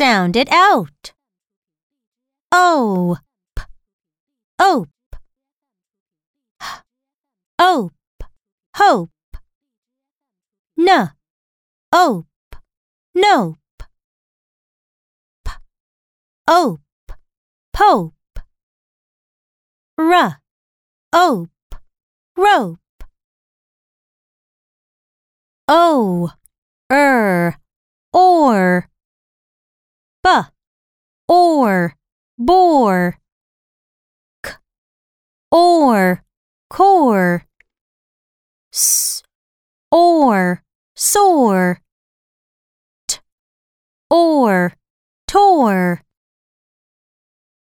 Sound it out. O, p, ope. H, ope, hope. N, ope, nope. P, ope, pope. R, ope, rope. O, er, or. B, or, bore. K, or, core. S, or, sore. T, or, tore.